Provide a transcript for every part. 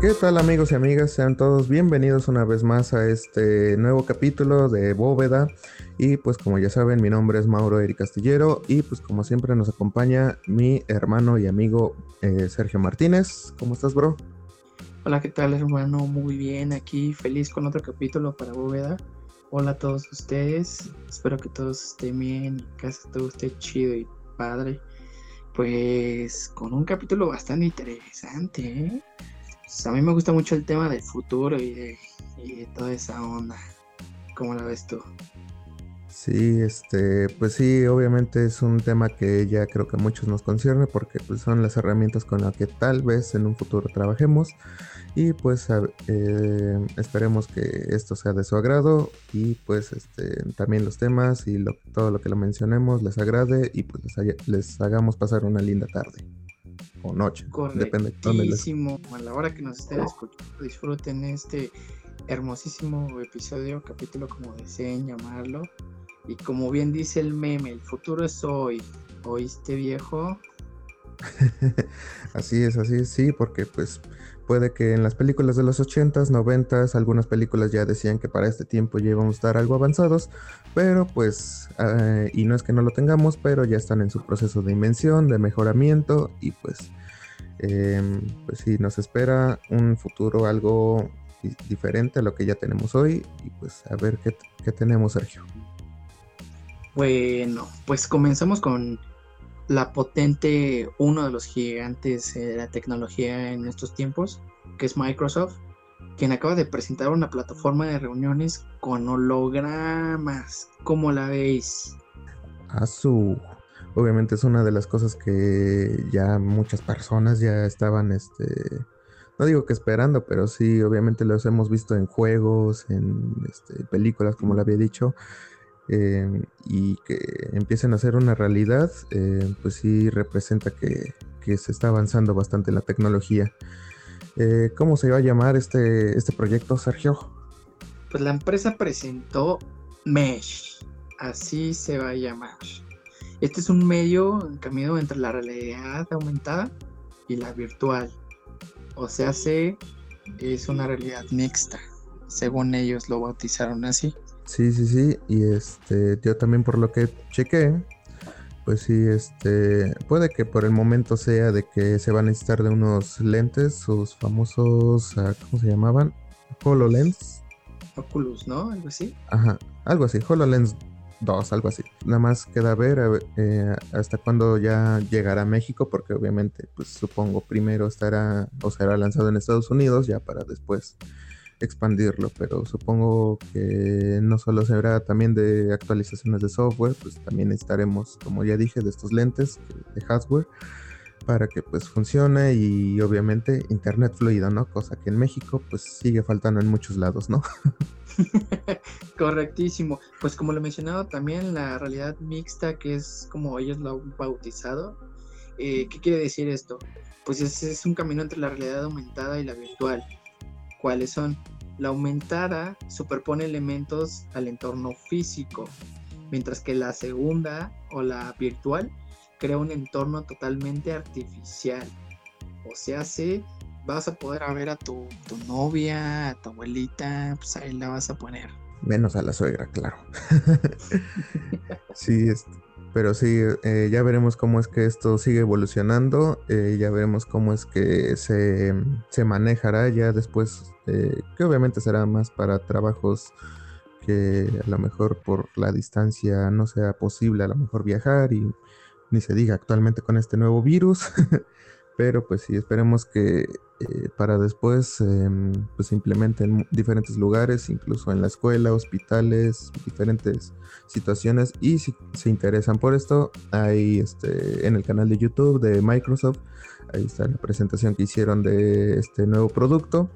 ¿Qué tal amigos y amigas? Sean todos bienvenidos una vez más a este nuevo capítulo de Bóveda. Y pues como ya saben, mi nombre es Mauro Eri Castillero y pues como siempre nos acompaña mi hermano y amigo eh, Sergio Martínez. ¿Cómo estás, bro? Hola, ¿qué tal hermano? Muy bien, aquí feliz con otro capítulo para Bóveda. Hola a todos ustedes, espero que todos estén bien, que todo esté chido y padre. Pues con un capítulo bastante interesante, ¿eh? Pues, a mí me gusta mucho el tema del futuro y de, toda esa onda. ¿Cómo la ves tú? Sí, este, pues sí, obviamente es un tema que ya creo que a muchos nos concierne porque pues, son las herramientas con las que tal vez en un futuro trabajemos y pues eh, esperemos que esto sea de su agrado y pues este, también los temas y todo lo que lo mencionemos les agrade y pues les hagamos pasar una linda tarde o noche. Depende de A la hora que nos estén escuchando, disfruten este hermosísimo episodio, capítulo como deseen llamarlo. Y como bien dice el meme, el futuro es hoy. ¿Oíste viejo? así es, así es, sí, porque pues puede que en las películas de los 80s, 90s, algunas películas ya decían que para este tiempo ya íbamos a estar algo avanzados, pero pues, eh, y no es que no lo tengamos, pero ya están en su proceso de invención, de mejoramiento y pues, em, pues sí, nos espera un futuro algo diferente a lo que ya tenemos hoy y pues a ver qué, qué tenemos, Sergio. Bueno, pues comenzamos con la potente, uno de los gigantes de la tecnología en estos tiempos, que es Microsoft, quien acaba de presentar una plataforma de reuniones con hologramas. ¿Cómo la veis? A su obviamente es una de las cosas que ya muchas personas ya estaban este no digo que esperando, pero sí, obviamente los hemos visto en juegos, en este, películas, como lo había dicho, Em, y que empiecen a ser una realidad, eh, pues sí representa que, se está avanzando bastante la tecnología. Eh, ¿Cómo se va a llamar este, este proyecto, Sergio? Pues la empresa presentó Mesh, así se va a llamar. Este es un medio camino entre la realidad aumentada y la virtual. O sea, se, es una realidad mixta, según ellos lo bautizaron así. Sí, sí, sí. Y este, yo también por lo que chequé, pues sí, este, puede que por el momento sea de que se van a necesitar de unos lentes, sus famosos, ah, ¿cómo se llamaban? HoloLens. Oculus, ¿no? Algo así. Ajá, algo así, HoloLens 2, algo así. Nada más queda ver eh, hasta cuándo ya llegará a México, porque obviamente, pues supongo primero estará o será lanzado en Estados Unidos, ya para después expandirlo, pero supongo que no solo será también de actualizaciones de software, pues también estaremos, como ya dije, de estos lentes de hardware para que pues funcione y obviamente internet fluido, ¿no? Cosa que en México pues sigue faltando en muchos lados, ¿no? Correctísimo. Pues como lo he mencionado también la realidad mixta, que es como ellos lo han bautizado. Eh, ¿Qué quiere decir esto? Pues es un camino entre la realidad aumentada y la virtual ¿Cuáles son? La aumentada superpone elementos al entorno físico, mientras que la segunda o la virtual crea un entorno totalmente artificial. O sea, si vas a poder ver a tu, tu novia, a tu abuelita, pues ahí la vas a poner. Menos a la suegra, claro. sí, este, pero sí, eh, ya veremos cómo es que esto sigue evolucionando, eh, ya veremos cómo es que se, se manejará ya después, eh, que obviamente será más para trabajos que a lo mejor por la distancia no sea posible a lo mejor viajar y ni se diga actualmente con este nuevo virus, pero pues sí, esperemos que eh, para después em, pues se implemente en diferentes lugares, incluso en la escuela, hospitales, diferentes situaciones. Y si se interesan por esto, hay este, en el canal de YouTube de Microsoft, ahí está la presentación que hicieron de este nuevo producto.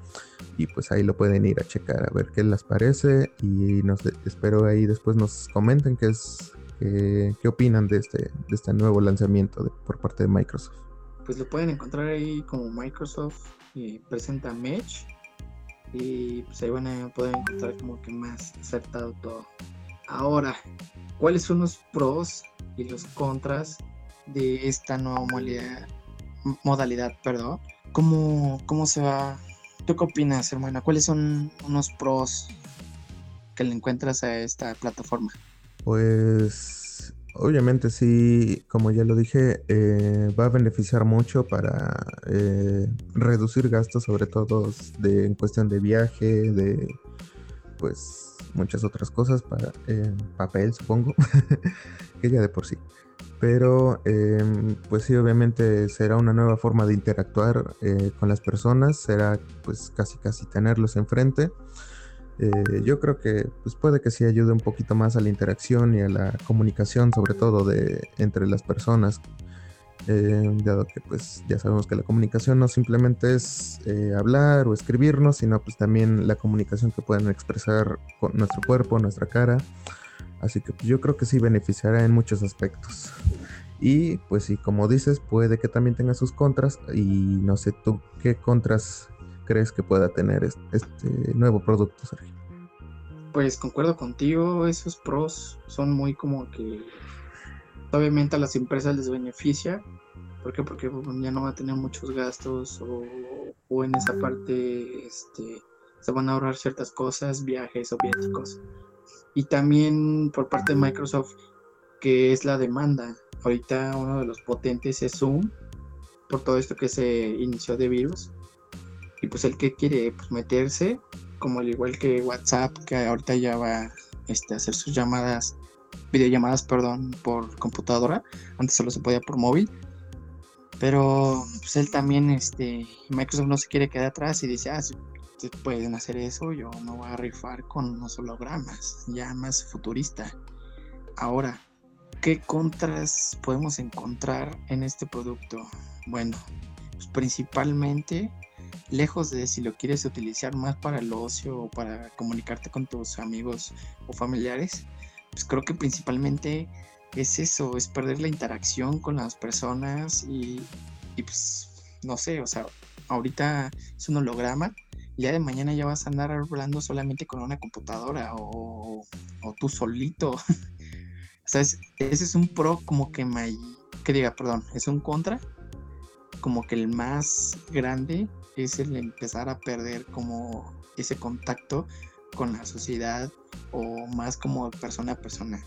Y pues ahí lo pueden ir a checar a ver qué les parece. Y nos espero ahí después nos comenten qué es qué, opinan de este, de este nuevo lanzamiento por parte de Microsoft pues lo pueden encontrar ahí como Microsoft eh, presenta Mesh y pues ahí van a poder encontrar como que más acertado todo. Ahora, ¿cuáles son los pros y los contras de esta nueva modalidad? modalidad perdón. ¿Cómo, ¿Cómo se va ¿Tú qué opinas, hermana? ¿Cuáles son unos pros que le encuentras a esta plataforma? Pues obviamente sí, como ya lo dije, eh, va a beneficiar mucho para eh, reducir gastos, sobre todo de, en cuestión de viaje, de pues muchas otras cosas, para eh, papel supongo, que ya de por sí. Pero em, pues sí, obviamente será una nueva forma de interactuar con las personas, será pues casi casi tenerlos enfrente. Eh, yo creo que pues puede que sí ayude un poquito más a la interacción y a la comunicación, sobre todo de entre las personas, eh, dado que pues ya sabemos que la comunicación no simplemente es eh, hablar o escribirnos, sino pues también la comunicación que pueden expresar con nuestro cuerpo, nuestra cara. Así que pues, yo creo que sí beneficiará en muchos aspectos. Y pues sí, como dices, puede que también tenga sus contras. Y no sé tú qué contras crees que pueda tener este, nuevo producto, Sergio? Pues concuerdo contigo, esos pros son muy como que obviamente a las empresas les beneficia. ¿Por qué? Porque ya no va a tener muchos gastos o, en esa parte este, se van a ahorrar ciertas cosas, viajes o viáticos. Y también por parte de Microsoft, que es la demanda. Ahorita uno de los potentes es Zoom, por todo esto que se inició de virus pues el que quiere pues, meterse, como al igual que WhatsApp, que ahorita ya va este, a hacer sus llamadas, videollamadas, perdón, por computadora, antes solo se podía por móvil, pero pues él también, este, Microsoft no se quiere quedar atrás y dice, ah, si pueden hacer eso, yo no voy a rifar con unos hologramas, ya más futurista. Ahora, ¿qué contras podemos encontrar en este producto? Bueno, pues principalmente lejos de si lo quieres utilizar más para el ocio o para comunicarte con tus amigos o familiares, pues creo que principalmente es eso, es perder la interacción con las personas y, pues no sé, o sea, ahorita es un holograma, ya de mañana ya vas a andar hablando solamente con una computadora o, tú solito. o sea, ese es un pro como que me, que diga, perdón, es un contra, como que el más grande es el empezar a perder como ese contacto con la sociedad o más como persona a persona.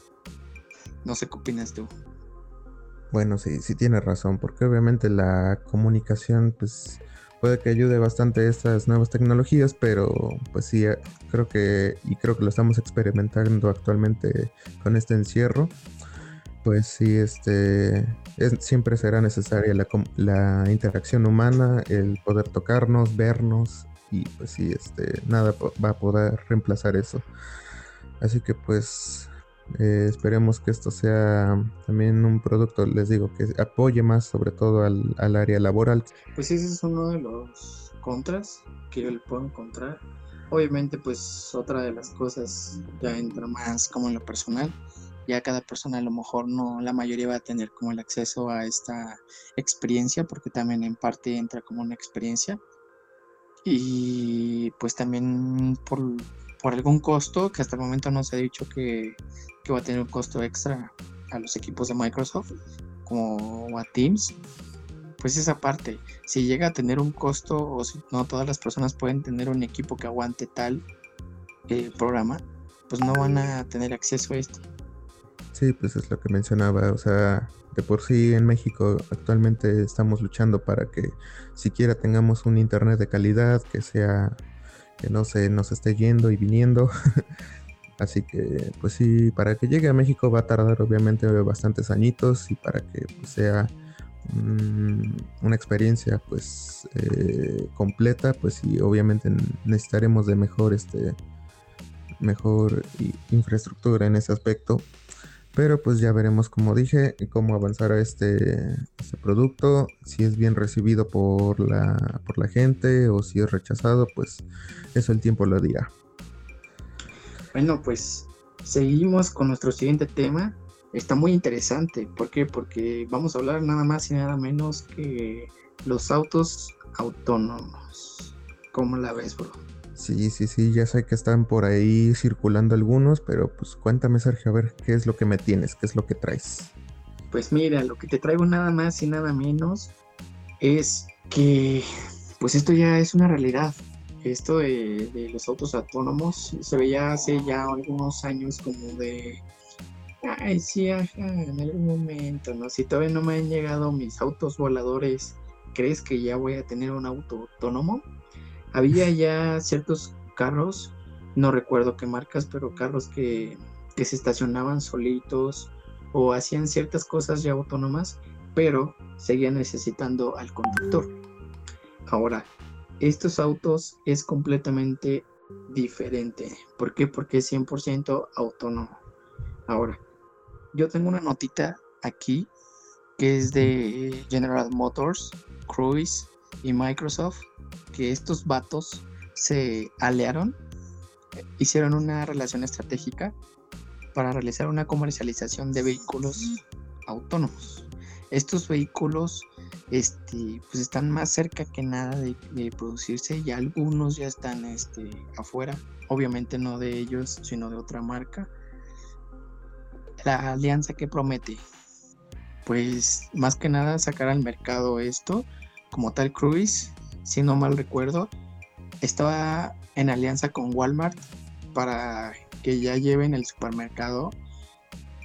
No sé qué opinas tú. Bueno, sí, sí tienes razón, porque obviamente la comunicación, pues puede que ayude bastante estas nuevas tecnologías, pero pues sí, eh, creo que, y creo que lo estamos experimentando actualmente con este encierro, pues sí, este, siempre será necesaria la, interacción humana, el poder tocarnos, vernos y pues sí, este, nada va a poder reemplazar eso. Así que pues eh, esperemos que esto sea también un producto, les digo, que apoye más sobre todo al, al área laboral. Pues ese es uno de los contras que yo le puedo encontrar. Obviamente pues otra de las cosas ya entra más como en lo personal ya cada persona a lo mejor no, la mayoría va a tener como el acceso a esta experiencia, porque también en parte entra como una experiencia. Y pues también por, algún costo, que hasta el momento no se ha dicho que, que va a tener un costo extra a los equipos de Microsoft, como a Teams, pues esa parte, si llega a tener un costo o si no todas las personas pueden tener un equipo que aguante tal eh, programa, pues no van a tener acceso a esto. Sí, pues es lo que mencionaba, o sea, de por sí en México actualmente estamos luchando para que siquiera tengamos un internet de calidad, que sea, que no se nos esté yendo y viniendo. Así que, pues sí, para que llegue a México va a tardar obviamente bastantes añitos y para que pues, sea una experiencia pues eh, completa, pues sí, obviamente necesitaremos de mejor este mejor infraestructura en ese aspecto pero pues ya veremos, como dije, cómo avanzará este, este producto, si es bien recibido por la, por la gente o si es rechazado, pues eso el tiempo lo dirá. Bueno, pues seguimos con nuestro siguiente tema. Está muy interesante. ¿Por qué? Porque vamos a hablar nada más y nada menos que los autos autónomos. ¿Cómo la ves, bro? Sí, sí, sí, ya sé que están por ahí circulando algunos, pero pues cuéntame, Sergio, a ver qué es lo que me tienes, qué es lo que traes. Pues mira, lo que te traigo nada más y nada menos es que pues esto ya es una realidad. esto de, los autos autónomos se veía hace ya algunos años como de, ay, sí, en algún momento, ¿no? Si todavía no me han llegado mis autos voladores, ¿crees que ya voy a tener un auto autónomo? Había ya ciertos carros, no recuerdo qué marcas, pero carros que, que se estacionaban solitos o hacían ciertas cosas ya autónomas, pero seguían necesitando al conductor. Ahora, estos autos es completamente diferente. ¿Por qué? Porque es 100% autónomo. Ahora, yo tengo una notita aquí que es de General Motors, Cruise y Microsoft, que estos vatos se aliaron, hicieron una relación estratégica para realizar una comercialización de vehículos autónomos. Estos vehículos este, pues están más cerca que nada de, producirse y algunos ya están este, afuera, obviamente no de ellos, sino de otra marca. La alianza que promete, pues más que nada sacar al mercado esto, como tal Cruise, si no mal recuerdo, estaba en alianza con Walmart para que ya lleven el supermercado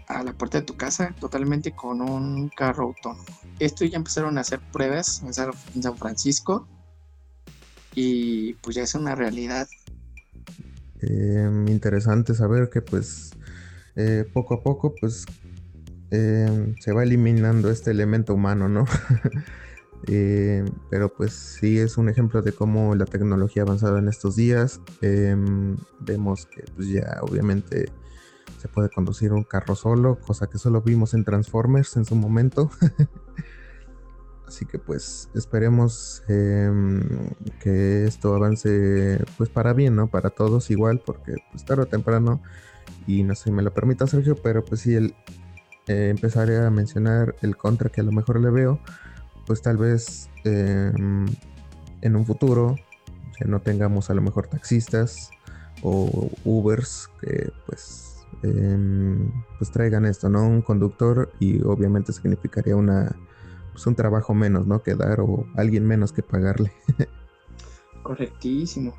a la puerta de tu casa totalmente con un carro autónomo. Esto ya empezaron a hacer pruebas en San Francisco y pues ya es una realidad. Em, interesante saber que pues eh, poco a poco pues em, se va eliminando este elemento humano, ¿no? Eh, pero pues sí es un ejemplo de cómo la tecnología ha avanzado en estos días. Em, vemos que pues ya obviamente se puede conducir un carro solo, cosa que solo vimos en Transformers en su momento. Así que pues esperemos em, que esto avance pues para bien, ¿no? Para todos igual, porque pues tarde o temprano, y no sé si me lo permita Sergio, pero pues sí, el, eh, empezaré a mencionar el contra que a lo mejor le veo, pues tal vez em, en un futuro no tengamos a lo mejor taxistas o Ubers que pues Em, pues traigan esto, ¿no? Un conductor y obviamente significaría una, pues un trabajo menos, ¿no? Que dar o alguien menos que pagarle. Correctísimo.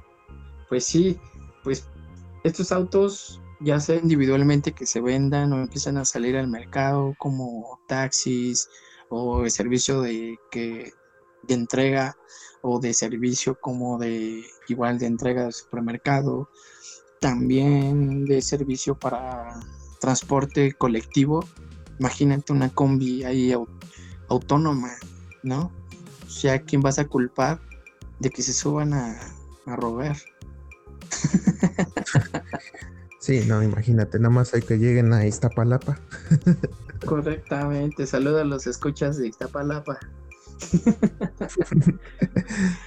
Pues sí, pues estos autos, ya sea individualmente que se vendan o empiezan a salir al mercado como taxis o el servicio de que de entrega o de servicio como de igual de entrega de supermercado también de servicio para transporte colectivo. Imagínate una combi ahí autónoma, ¿no? O sea, ¿quién vas a culpar de que se suban a, a robar? Sí, no, imagínate, nada más hay que lleguen a Iztapalapa. Correctamente, saluda a los escuchas de Iztapalapa.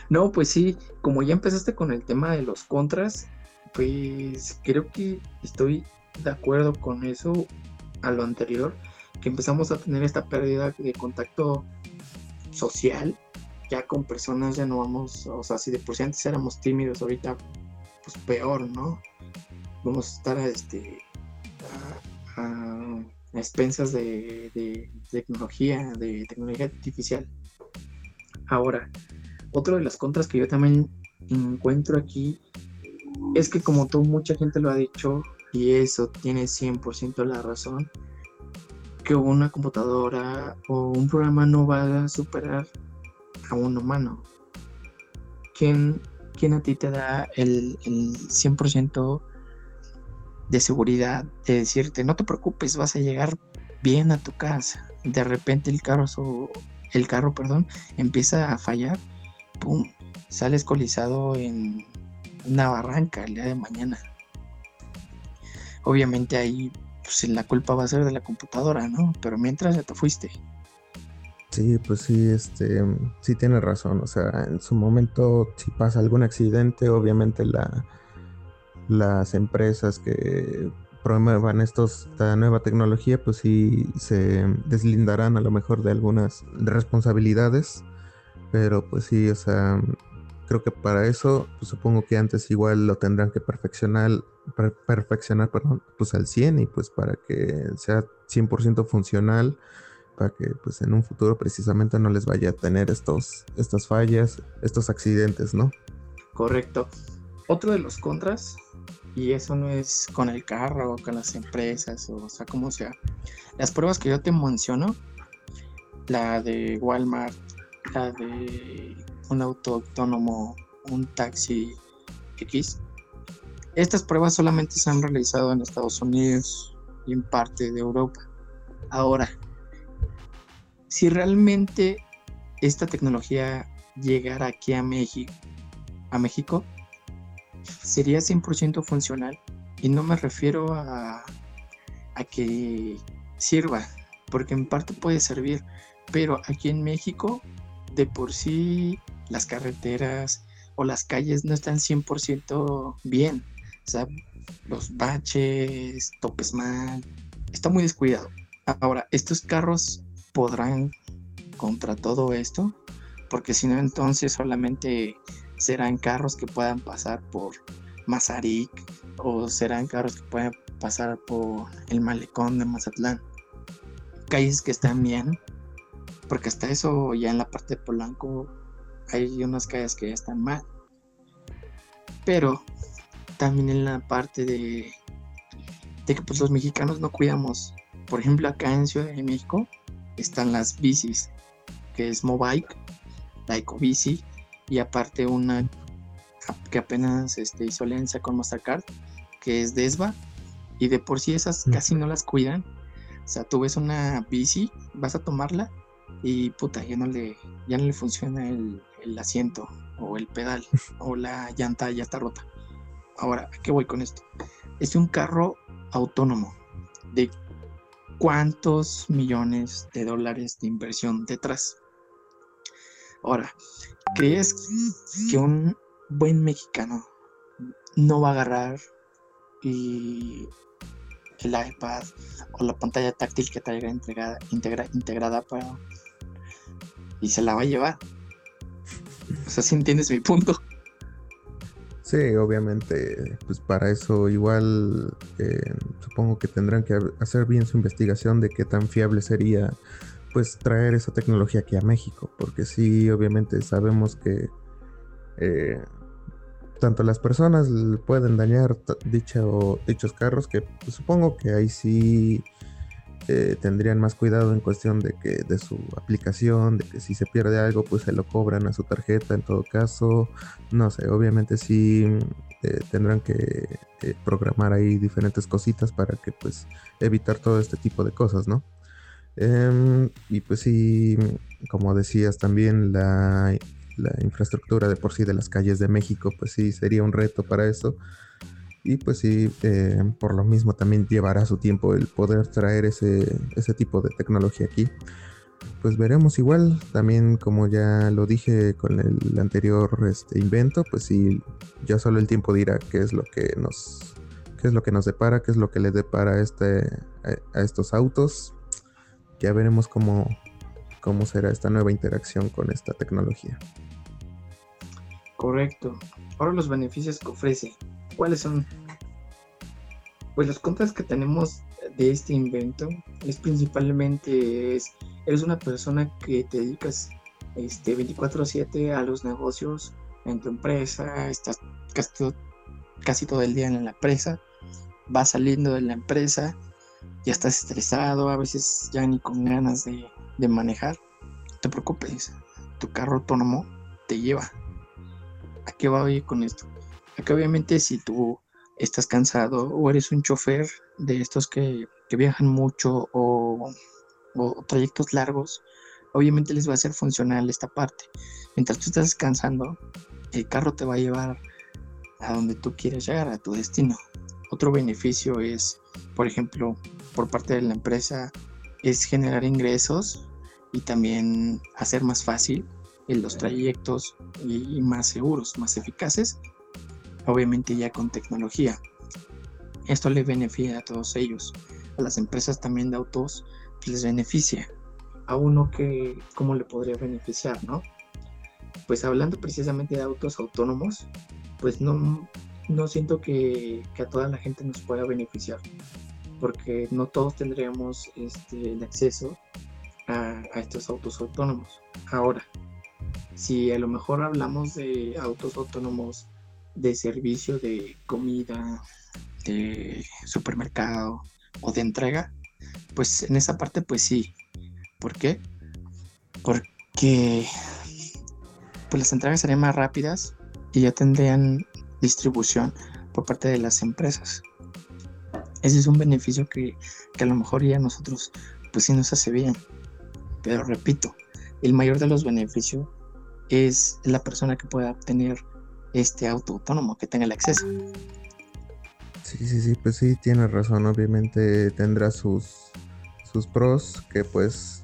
no, pues sí, como ya empezaste con el tema de los contras, pues creo que estoy de acuerdo con eso a lo anterior, que empezamos a tener esta pérdida de contacto social, ya con personas ya no vamos, o sea, si de por sí antes éramos tímidos, ahorita pues peor, ¿no? Vamos a estar este, expensas de, tecnología, de tecnología artificial. Ahora, otro de las contras que yo también encuentro aquí es que como tú, mucha gente lo ha dicho, y eso tiene 100% la razón, que una computadora o un programa no va a superar a un humano. ¿Quién, quién a ti te da el, el 100% de seguridad de decirte, no te preocupes, vas a llegar bien a tu casa? De repente el carro, el carro perdón, empieza a fallar, ¡pum! Sales colizado en una barranca el día de mañana. Obviamente ahí pues, la culpa va a ser de la computadora, ¿no? Pero mientras ya te fuiste. Sí, pues sí, este, sí tiene razón. O sea, en su momento, si pasa algún accidente, obviamente la, las empresas que promuevan estos, esta nueva tecnología, pues sí se deslindarán a lo mejor de algunas responsabilidades. Pero pues sí, o sea, Creo que para eso, pues supongo que antes igual lo tendrán que perfeccionar, perfeccionar, pues al 100 y pues para que sea 100% funcional, para que pues en un futuro precisamente no les vaya a tener estos, estas fallas, estos accidentes, ¿no? Correcto. Otro de los contras, y eso no es con el carro o con las empresas, o, sea, como sea. Las pruebas que yo te menciono, la de Walmart, la de un auto autónomo, un taxi X, estas pruebas solamente se han realizado en Estados Unidos y en parte de Europa. Ahora, si realmente esta tecnología llegara aquí a México, a México sería 100% funcional. Y no me refiero a, a que sirva, porque en parte puede servir, pero aquí en México, de por sí, las carreteras o las calles no están 100% bien. O sea, los baches, topes mal, está muy descuidado. Ahora, estos carros podrán contra todo esto, porque si no, entonces solamente serán carros que puedan pasar por Mazarik o serán carros que puedan pasar por el malecón de Mazatlán. Calles que están bien, porque hasta eso ya en la parte de Polanco hay unas calles que ya están mal. Pero también en la parte de, de que pues los mexicanos no cuidamos. Por ejemplo, acá en Ciudad de México están las bicis, que es Mobike, la Ecobici, y aparte una que apenas este, hizo alianza con Mastercard, que es Desva, y de por sí esas casi no las cuidan. O sea, tú ves una bici, vas a tomarla y puta, ya no le, ya no le funciona el, el asiento o el pedal o la llanta ya está rota. Ahora, ¿a qué voy con esto? Es un carro autónomo. ¿De cuántos millones de dólares de inversión detrás? Ahora, ¿crees que un buen mexicano no va a agarrar y el iPad o la pantalla táctil que traiga integrada, integrada para y se la va a llevar? O sea, si entiendes mi punto. Sí, obviamente, pues para eso igual eh, supongo que tendrán que hacer bien su investigación de qué tan fiable sería pues traer esa tecnología aquí a México, porque sí, obviamente sabemos que eh, tanto las personas pueden dañar dicho, dichos carros, que pues, supongo que ahí sí eh, tendrían más cuidado en cuestión de que de su aplicación, de que si se pierde algo, pues se lo cobran a su tarjeta en todo caso. No sé, obviamente sí eh, tendrán que programar ahí diferentes cositas para que pues evitar todo este tipo de cosas, ¿no? Em, y pues sí, como decías también, la, la infraestructura de por sí de las calles de México, pues sí sería un reto para eso y pues sí, eh, por lo mismo también llevará su tiempo el poder traer ese, ese tipo de tecnología aquí. Pues veremos igual, también como ya lo dije con el anterior este, invento, pues sí, ya solo el tiempo dirá qué es lo que nos, qué es lo que nos depara, qué es lo que le depara este, a, estos autos. Ya veremos cómo, cómo será esta nueva interacción con esta tecnología. Correcto. Ahora los beneficios que ofrece. ¿Cuáles son? Pues los contras que tenemos de este invento es principalmente es, eres una persona que te dedicas este 24/7 a los negocios en tu empresa, estás casi todo, el día en la empresa, vas saliendo de la empresa, ya estás estresado, a veces ya ni con ganas de, de manejar. No te preocupes, tu carro autónomo te lleva. ¿A qué va ir con esto? Acá obviamente si tú estás cansado o eres un chofer de estos que, viajan mucho o, trayectos largos, obviamente les va a ser funcional esta parte. Mientras tú estás descansando, el carro te va a llevar a donde tú quieres llegar, a tu destino. Otro beneficio es, por ejemplo, por parte de la empresa, es generar ingresos y también hacer más fácil los trayectos y más seguros, más eficaces obviamente ya con tecnología. Esto le beneficia a todos ellos. A las empresas también de autos les beneficia. A uno que, ¿cómo le podría beneficiar, no? Pues hablando precisamente de autos autónomos, pues no, no siento que, a toda la gente nos pueda beneficiar, porque no todos tendríamos este, el acceso a, a estos autos autónomos. Ahora, si a lo mejor hablamos de autos autónomos de servicio de comida, de supermercado o de entrega, pues en esa parte pues sí. ¿Por qué? Porque pues las entregas serían más rápidas y ya tendrían distribución por parte de las empresas. Ese es un beneficio que, que a lo mejor ya nosotros pues sí nos hace bien. Pero repito, el mayor de los beneficios es la persona que pueda obtener este auto autónomo, que tenga el acceso. Sí, sí, sí, pues sí, tiene razón. Obviamente tendrá sus, sus pros que pues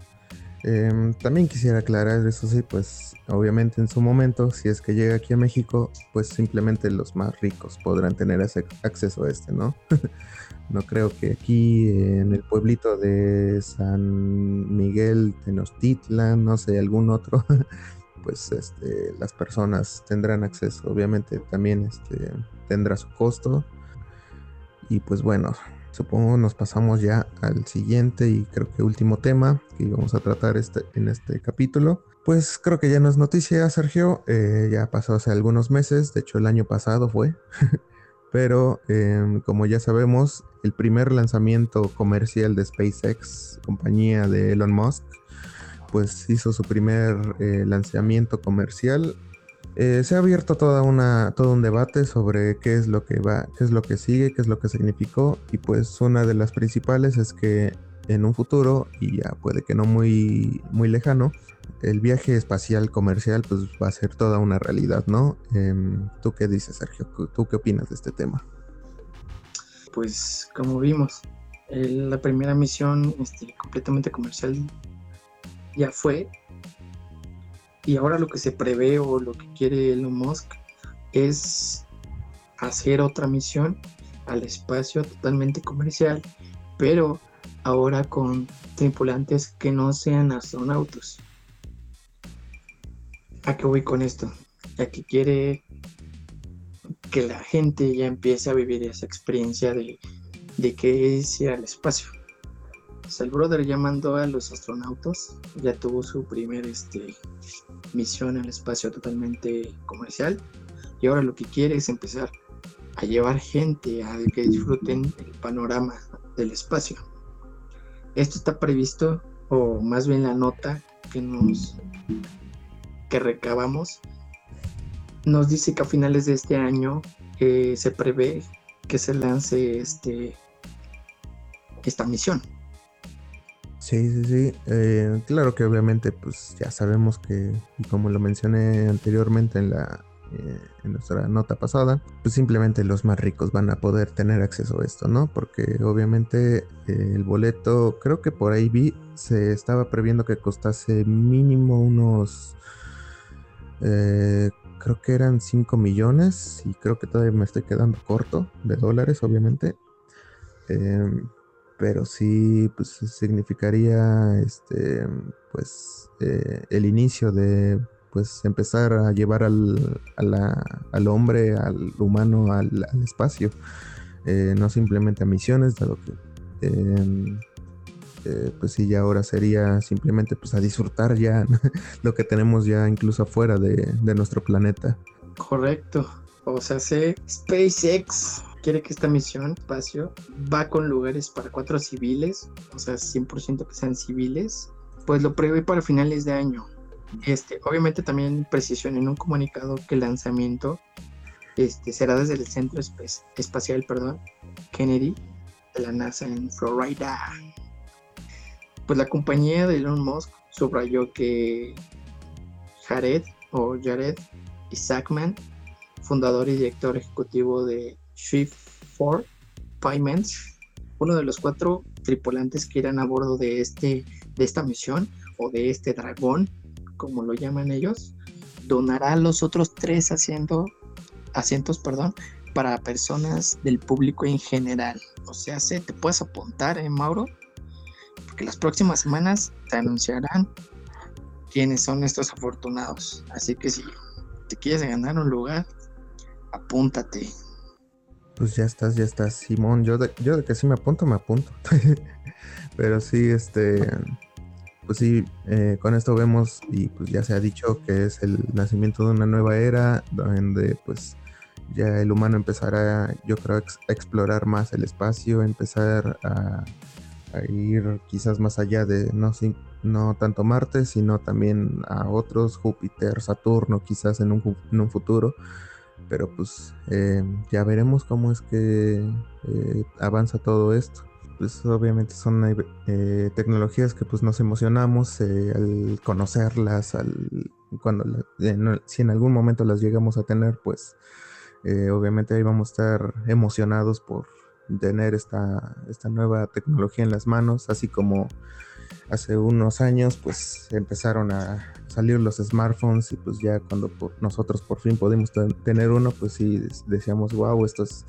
em, también quisiera aclarar, eso sí, pues obviamente en su momento, si es que llega aquí a México, pues simplemente los más ricos podrán tener ese acceso a este, ¿no? no creo que aquí en el pueblito de San Miguel Tenochtitlan, no sé, algún otro, pues este, las personas tendrán acceso. Obviamente también este, tendrá su costo. Y pues bueno, supongo nos pasamos ya al siguiente y creo que último tema que íbamos a tratar este, en este capítulo. Pues creo que ya no es noticia, Sergio. Eh, ya pasó hace algunos meses, de hecho el año pasado fue. Pero em, como ya sabemos, el primer lanzamiento comercial de SpaceX, compañía de Elon Musk, pues hizo su primer eh, lanzamiento comercial. Eh, se ha abierto toda una, todo un debate sobre qué es lo que va, qué es lo que sigue, qué es lo que significó. Y pues una de las principales es que en un futuro, y ya puede que no muy, muy lejano, el viaje espacial comercial pues va a ser toda una realidad, ¿no? Em, ¿Tú qué dices, Sergio? ¿Tú qué opinas de este tema? Pues como vimos, la primera misión este, completamente comercial ya fue. Y ahora lo que se prevé o lo que quiere Elon Musk es hacer otra misión al espacio totalmente comercial, pero ahora con tripulantes que no sean astronautas. ¿A qué voy con esto? A que quiere que la gente ya empiece a vivir esa experiencia de, de que es ir al espacio el brother ya mandó a los astronautas, ya tuvo su primer este, misión el espacio totalmente comercial y ahora lo que quiere es empezar a llevar gente a que disfruten el panorama del espacio. Esto está previsto, o más bien la nota que nos que recabamos, nos dice que a finales de este año eh, se prevé que se lance este esta misión. Sí, sí, sí. Eh, claro que obviamente pues ya sabemos que, y como lo mencioné anteriormente en la eh, en nuestra nota pasada, pues simplemente los más ricos van a poder tener acceso a esto, ¿no? Porque obviamente eh, el boleto, creo que por ahí vi, se estaba previendo que costase mínimo unos, creo que eran 5 millones y creo que todavía me estoy quedando corto de dólares, obviamente. Em, pero sí pues significaría este pues eh, el inicio de pues empezar a llevar al, al hombre, al humano al, espacio, eh, no simplemente a misiones, dado que em, eh, pues sí, ya ahora sería simplemente pues a disfrutar ya lo que tenemos ya incluso afuera de, de nuestro planeta. Correcto, o sea, sé SpaceX quiere que esta misión espacio va con lugares para cuatro civiles, o sea, 100% que sean civiles, pues lo prevé para finales de año. Este, obviamente también precisión en un comunicado que el lanzamiento este, será desde el Centro Espacial perdón, Kennedy de la NASA en Florida. Pues la compañía de Elon Musk subrayó que Jared o Jared Isaacman, fundador y director ejecutivo de Shift 4 Payments, uno de los cuatro tripulantes que irán a bordo de, este, de esta misión o de este dragón, como lo llaman ellos, donará los otros tres asientos, asientos perdón, para personas del público en general. O sea, se te puedes apuntar, ¿eh, Mauro? Porque las próximas semanas te anunciarán quiénes son estos afortunados. Así que si te quieres ganar un lugar, apúntate. Pues ya estás, ya estás, Simón. Yo de, yo de que sí me apunto, me apunto. Pero sí, este. pues sí, eh, con esto vemos y pues ya se ha dicho que es el nacimiento de una nueva era donde pues ya el humano empezará, yo creo, a explorar más el espacio, empezar a, ir quizás más allá de no, no tanto Marte, sino también a otros, Júpiter, Saturno, quizás en un, en un futuro. Pero pues eh, ya veremos cómo es que eh, avanza todo esto. Pues obviamente son eh, tecnologías que pues nos emocionamos eh, al conocerlas, al cuando si en algún momento las llegamos a tener, pues obviamente ahí vamos a estar emocionados por tener esta, esta nueva tecnología en las manos, así como hace unos años pues empezaron a salir los smartphones y pues ya cuando nosotros por fin pudimos tener uno, pues sí decíamos, wow, esto es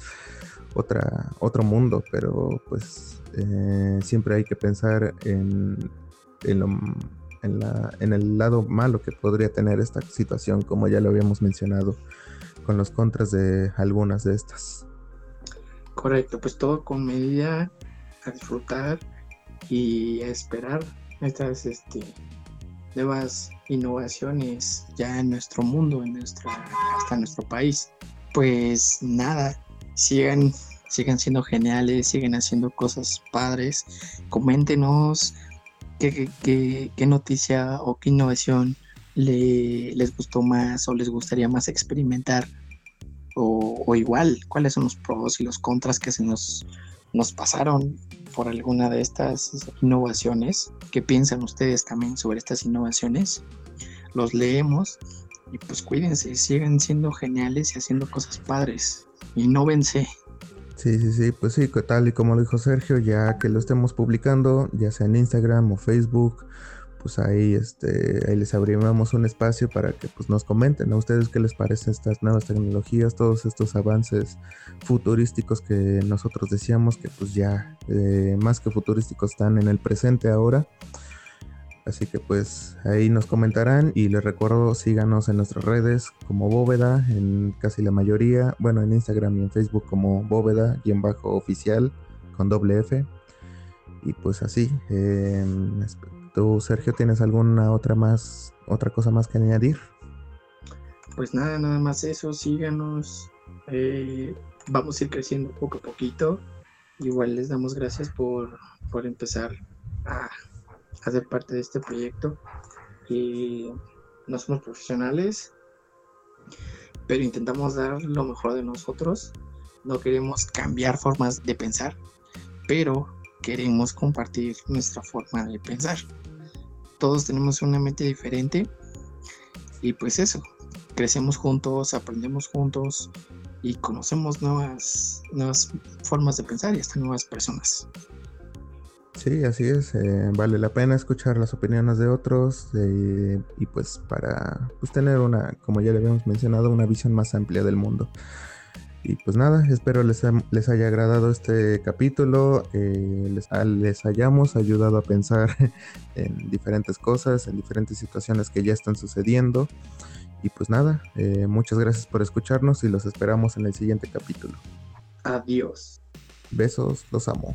otra, otro mundo, pero pues eh, siempre hay que pensar en, en, en, el lado malo que podría tener esta situación, como ya lo habíamos mencionado, con los contras de algunas de estas. Correcto, pues todo con medida, a disfrutar y esperar estas este, nuevas innovaciones ya en nuestro mundo, en nuestra, hasta nuestro país. Pues nada, sigan, sigan siendo geniales, siguen haciendo cosas padres. Coméntenos qué, qué, noticia o qué innovación le, les gustó más o les gustaría más experimentar. O, igual, cuáles son los pros y los contras que se nos, nos pasaron por alguna de estas innovaciones. ¿Qué piensan ustedes también sobre estas innovaciones? Los leemos y pues cuídense, sigan siendo geniales y haciendo cosas padres y no vence. Sí, sí, sí, pues sí, tal y como lo dijo Sergio, ya que lo estemos publicando, ya sea en Instagram o Facebook, pues ahí, este, ahí les abrimos un espacio para que pues, nos comenten a ustedes qué les parecen estas nuevas tecnologías, todos estos avances futurísticos que nosotros decíamos que pues ya eh, más que futurísticos están en el presente ahora. Así que pues ahí nos comentarán y les recuerdo síganos en nuestras redes como Bóveda, en casi la mayoría, bueno en Instagram y en Facebook como Bóveda y en bajo oficial con doble F. Y pues así, em, tú Sergio tienes alguna otra más, otra cosa más que añadir. Pues nada, nada más eso, síganos, eh, vamos a ir creciendo poco a poquito. Igual les damos gracias por, por empezar a hacer parte de este proyecto. Y no somos profesionales, pero intentamos dar lo mejor de nosotros. No queremos cambiar formas de pensar, pero queremos compartir nuestra forma de pensar. Todos tenemos una mente diferente y pues eso, crecemos juntos, aprendemos juntos y conocemos nuevas, nuevas formas de pensar y hasta nuevas personas. Sí, así es. Eh, vale la pena escuchar las opiniones de otros y pues para pues, tener una, como ya le habíamos mencionado, una visión más amplia del mundo. Y pues nada, espero les, les haya agradado este capítulo, eh, les, les, hayamos ayudado a pensar en diferentes cosas, en diferentes situaciones que ya están sucediendo. Y pues nada, eh, muchas gracias por escucharnos y los esperamos en el siguiente capítulo. Adiós. Besos, los amo.